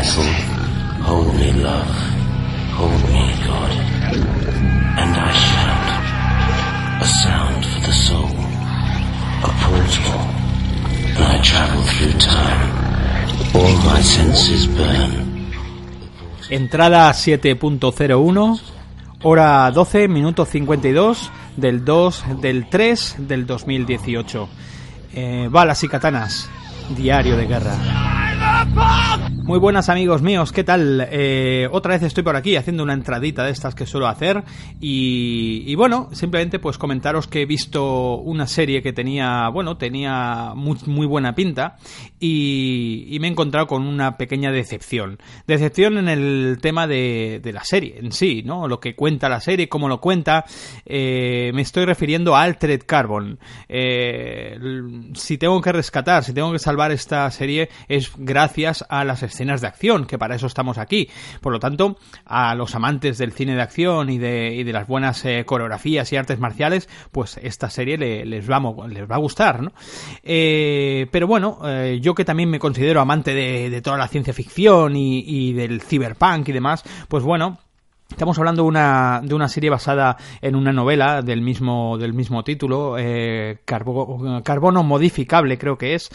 Hold me, love. Hold me, God. And I shout. A sound for the soul. A portal. And I travel through time. All my senses burn. Entrada 7.01, hora 12, minuto 52 del 2 del 3 del 2018. Eh, balas y katanas, diario de guerra. Muy buenas amigos míos, ¿qué tal? Eh, otra vez estoy por aquí haciendo una entradita de estas que suelo hacer y, y bueno, simplemente pues comentaros que he visto una serie que tenía, bueno, tenía muy, buena pinta y, y me he encontrado con una pequeña decepción. Decepción en el tema de, de la serie en sí, ¿no? Lo que cuenta la serie, cómo lo cuenta. Eh, me estoy refiriendo a Altered Carbon. Eh, si tengo que rescatar, si tengo que salvar esta serie es gracias a las escenas de acción, que para eso estamos aquí. Por lo tanto, a los amantes del cine de acción y de, y de las buenas eh, coreografías y artes marciales, pues esta serie le, les, va, les va a gustar, ¿no? Eh, pero bueno, eh, yo que también me considero amante de, de toda la ciencia ficción y, del cyberpunk y demás, pues bueno, Estamos hablando una, de una serie basada en una novela del mismo, del mismo título, eh, Carbo- Carbono Modificable creo que es,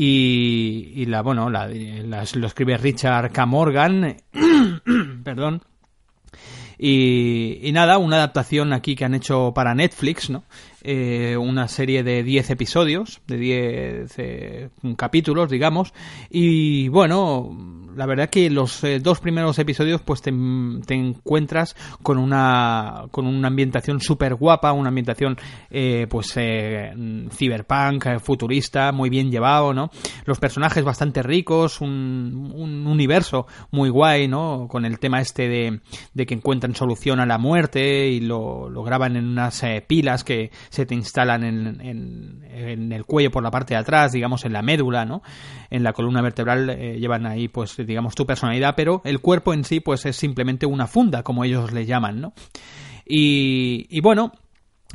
y, y la, bueno, la, lo escribe Richard K. Morgan, perdón, y, y nada, una adaptación aquí que han hecho para Netflix, ¿no? Eh, una serie de 10 episodios, de 10 eh, capítulos, digamos. Y bueno, la verdad que los eh, dos primeros episodios pues te, te encuentras con una, con una ambientación súper guapa, una ambientación eh, pues eh, cyberpunk, eh, futurista, muy bien llevado, ¿no? Los personajes bastante ricos, un, un universo muy guay, ¿no? Con el tema este de, de que encuentran solución a la muerte y lo, lo graban en unas eh, pilas que se te instalan en, en, en, el cuello por la parte de atrás, digamos en la médula, ¿no? En la columna vertebral llevan ahí, pues, digamos, tu personalidad, pero el cuerpo en sí, pues, es simplemente una funda, como ellos le llaman, ¿no? Y, y bueno,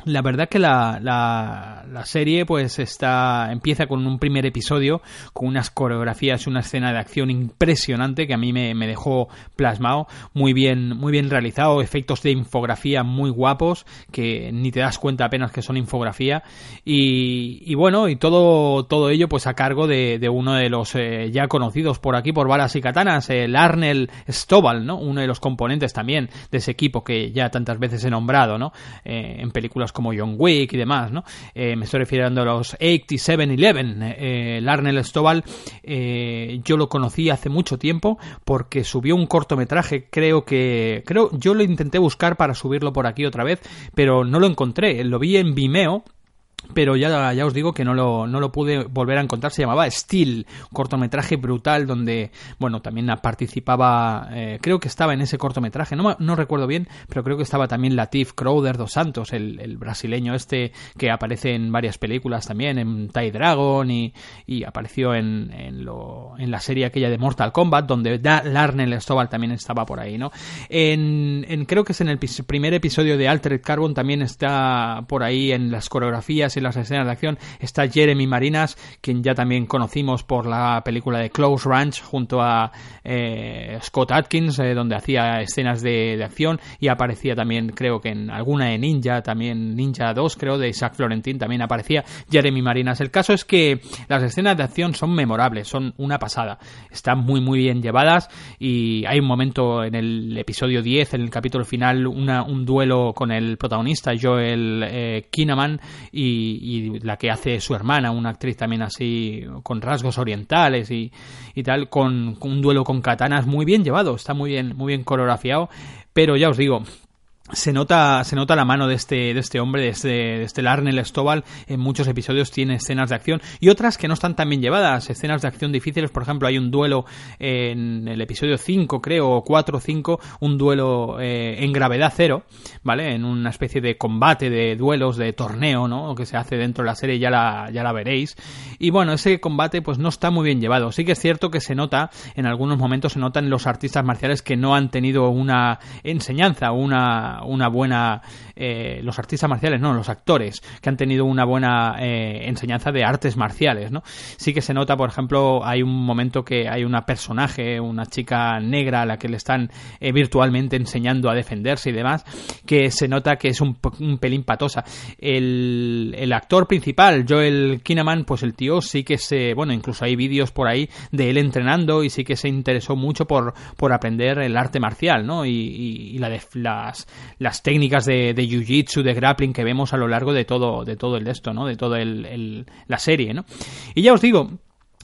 la verdad que la, la, serie pues está empieza con un primer episodio con unas coreografías una escena de acción impresionante que a mí me, me, dejó plasmado muy bien muy bien realizado efectos de infografía muy guapos que ni te das cuenta apenas que son infografía. Y, y bueno y todo todo ello pues a cargo de, de uno de los eh, ya conocidos por aquí por balas y katanas el Arnel Stovall no uno de los componentes también de ese equipo que ya tantas veces he nombrado no eh, en películas como John Wick y demás, ¿no? Eh, me estoy refiriendo a los 87-11. Eh, Larnell Stovall, eh, yo lo conocí hace mucho tiempo porque subió un cortometraje, creo que... creo Yo lo intenté buscar para subirlo por aquí otra vez, pero no lo encontré. Lo vi en Vimeo pero ya, ya os digo que no lo, no lo pude volver a encontrar, se llamaba Steel, cortometraje brutal donde, bueno, también participaba, eh, creo que estaba en ese cortometraje, no, no recuerdo bien, pero creo que estaba también Latif Crowder dos Santos, el, el brasileño este que aparece en varias películas también, en Tai Dragon y, y apareció en, en, lo, en la serie aquella de Mortal Kombat, donde da, Larnell Stovall también estaba por ahí, ¿no? En, en, creo que es en el primer episodio de Altered Carbon también está por ahí en las coreografías y las escenas de acción está Jeremy Marinas, quien ya también conocimos por la película de Close Ranch junto a eh, Scott Atkins, eh, donde hacía escenas de, acción y aparecía también, creo que en alguna de Ninja, también Ninja 2, creo, de Isaac Florentin, también aparecía Jeremy Marinas. El caso es que las escenas de acción son memorables, son una pasada, están muy, muy bien llevadas y hay un momento en el episodio 10, en el capítulo final, una, un duelo con el protagonista, Joel eh, Kinnaman, y y, la que hace su hermana, una actriz también así con rasgos orientales y, y tal, con, con, un duelo con katanas muy bien llevado, está muy bien, muy bien coreografiado, pero ya os digo, se nota, se nota la mano de este, de este hombre, de este, de este Larnell Stovall. En muchos episodios tiene escenas de acción y otras que no están tan bien llevadas. Escenas de acción difíciles, por ejemplo, hay un duelo en el episodio 5, creo, o 4 o 5, un duelo eh, en gravedad cero, ¿vale? En una especie de combate, de duelos, de torneo, ¿no? Que se hace dentro de la serie, ya la, ya la veréis. Y bueno, ese combate pues no está muy bien llevado. Sí que es cierto que se nota, en algunos momentos se notan los artistas marciales que no han tenido una enseñanza, una una, buena eh, los artistas marciales, no, los actores que han tenido una buena eh, enseñanza de artes marciales, ¿no? Sí que se nota, por ejemplo, hay un momento que hay una personaje, una chica negra a la que le están eh, virtualmente enseñando a defenderse y demás, que se nota que es un, pelín patosa. El, el actor principal, Joel Kinnaman, pues el tío sí que se, bueno, incluso hay vídeos por ahí de él entrenando y sí que se interesó mucho por, por aprender el arte marcial, ¿no? Y, la de, las, las técnicas de, de jiu-jitsu, de grappling que vemos a lo largo de todo, de todo el esto, ¿no? De toda el, la serie, ¿no? Y ya os digo,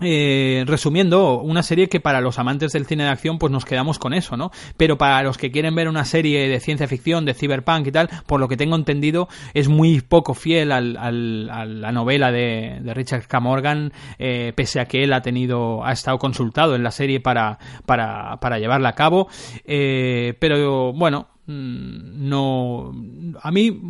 eh, resumiendo, una serie que para los amantes del cine de acción pues nos quedamos con eso, ¿no? Pero para los que quieren ver una serie de ciencia ficción, de cyberpunk y tal, por lo que tengo entendido, es muy poco fiel al, a la novela de, de Richard K. Morgan, eh, pese a que él ha tenido, ha estado consultado en la serie para, para, para llevarla a cabo. Eh, pero bueno, no a mí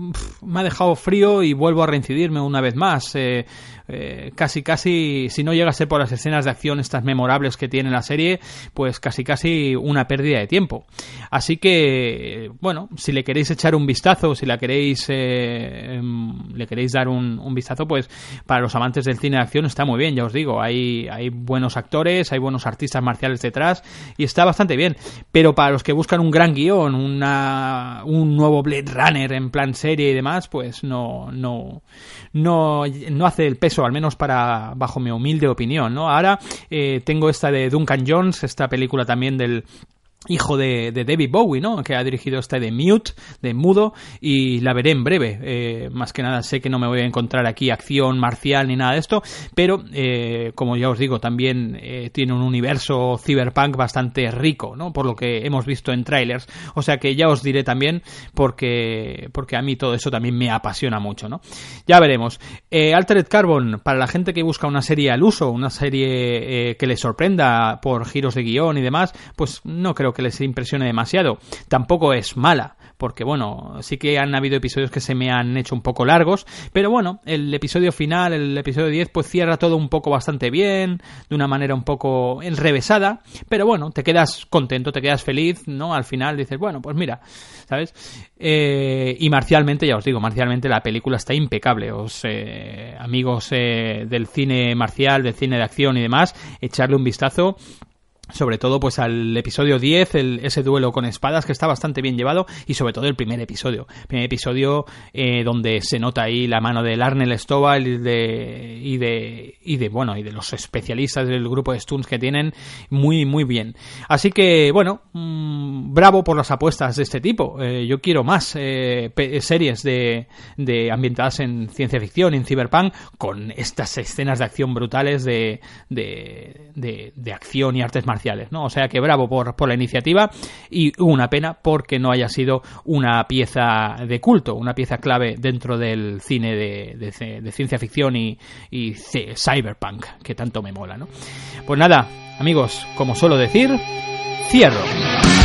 me ha dejado frío y vuelvo a reincidirme una vez más eh, eh, casi casi si no llega a ser por las escenas de acción estas memorables que tiene la serie pues casi casi una pérdida de tiempo. Así que bueno si le queréis echar un vistazo si la queréis eh, em, le queréis dar un, un, vistazo pues para los amantes del cine de acción está muy bien ya os digo hay hay buenos actores hay buenos artistas marciales detrás y está bastante bien. Pero para los que buscan un gran guion una un nuevo Blade Runner en plan serie y demás, pues no, no, no, no hace el peso, al menos para, bajo mi humilde opinión, ¿no? Ahora eh, tengo esta de Duncan Jones, esta película también del hijo de, David Bowie, ¿no? Que ha dirigido este de Mute, de Mudo, y la veré en breve. Eh, más que nada sé que no me voy a encontrar aquí acción marcial ni nada de esto, pero eh, como ya os digo, también eh, tiene un universo cyberpunk bastante rico, ¿no? Por lo que hemos visto en trailers. O sea que ya os diré también porque, porque a mí todo eso también me apasiona mucho, ¿no? Ya veremos. Altered Carbon, para la gente que busca una serie al uso, una serie que le sorprenda por giros de guion y demás, pues no creo que les impresione demasiado. Tampoco es mala, porque bueno, sí que han habido episodios que se me han hecho un poco largos, pero bueno, el episodio final, el episodio 10, pues cierra todo un poco bastante bien, de una manera un poco enrevesada, pero bueno, te quedas contento, te quedas feliz, ¿no? Al final dices, bueno, pues mira, ¿sabes? Eh, y marcialmente, ya os digo, marcialmente la película está impecable, os eh, amigos eh, del cine marcial, del cine de acción y demás, echarle un vistazo sobre todo pues al episodio 10, el, ese duelo con espadas que está bastante bien llevado y sobre todo el primer episodio, primer episodio eh, donde se nota ahí la mano de Arnel Stovall y de, y de y de bueno y de los especialistas del grupo de Stuns que tienen muy muy bien. Así que bueno, mmm, bravo por las apuestas de este tipo. Eh, yo quiero más eh, series de, de ambientadas en ciencia ficción, en cyberpunk, con estas escenas de acción brutales de, de, de acción y artes marciales ¿no? O sea que bravo por, por la iniciativa y una pena porque no haya sido una pieza de culto, una pieza clave dentro del cine de, de, ciencia ficción y, cyberpunk, que tanto me mola. Pues nada, amigos, como suelo decir, cierro.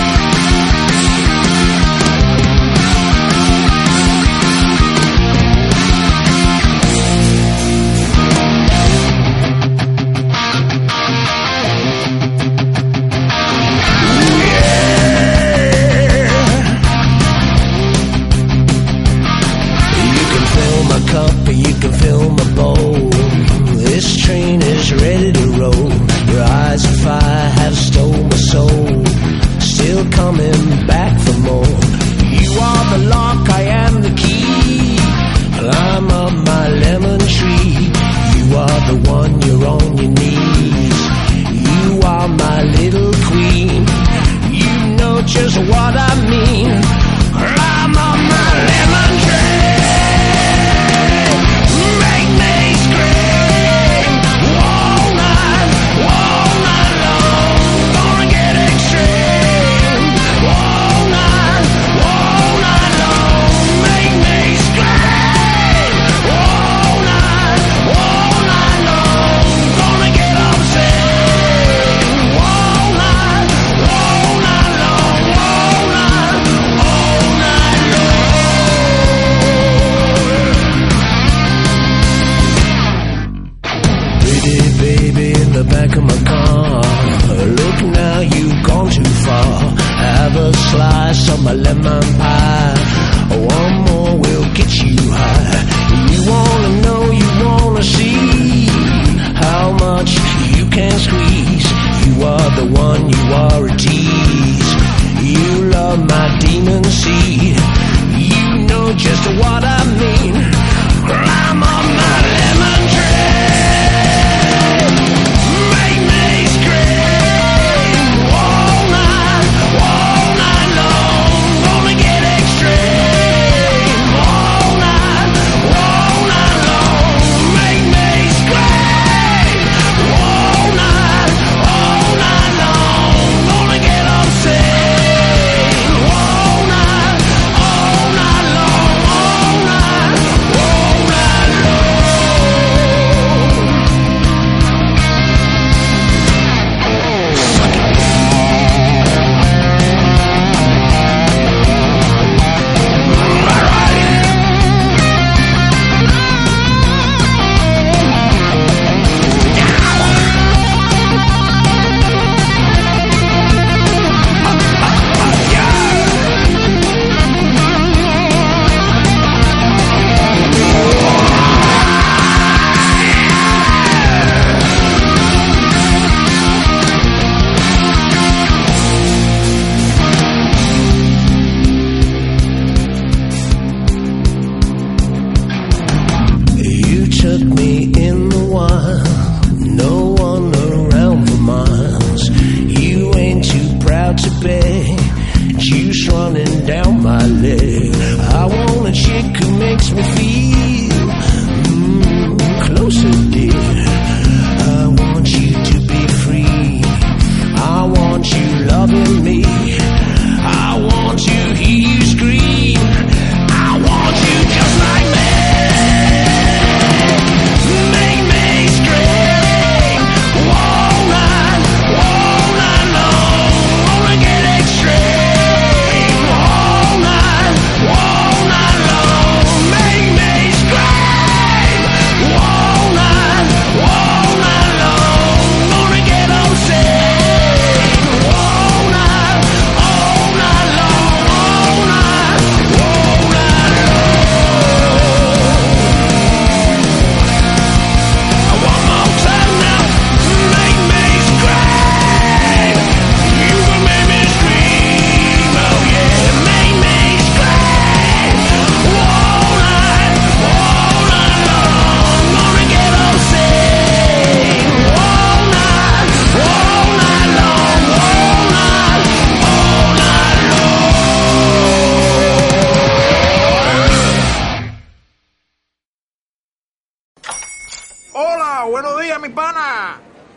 Just what I mean.